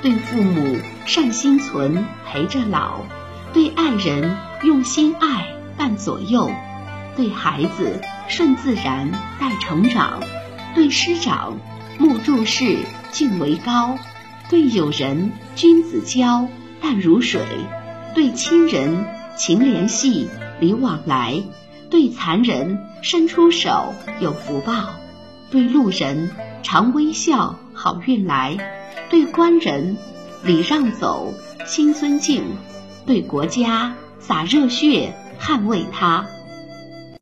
对父母善心存，陪着老；对爱人用心爱，伴左右；对孩子顺自然，待成长；对师长目注视，敬为高；对友人君子交，淡如水；对亲人情联系，礼往来；对残人伸出手，有福报；对路人常微笑，好运来；对官人礼让走，心尊敬；对国家洒热血，捍卫它。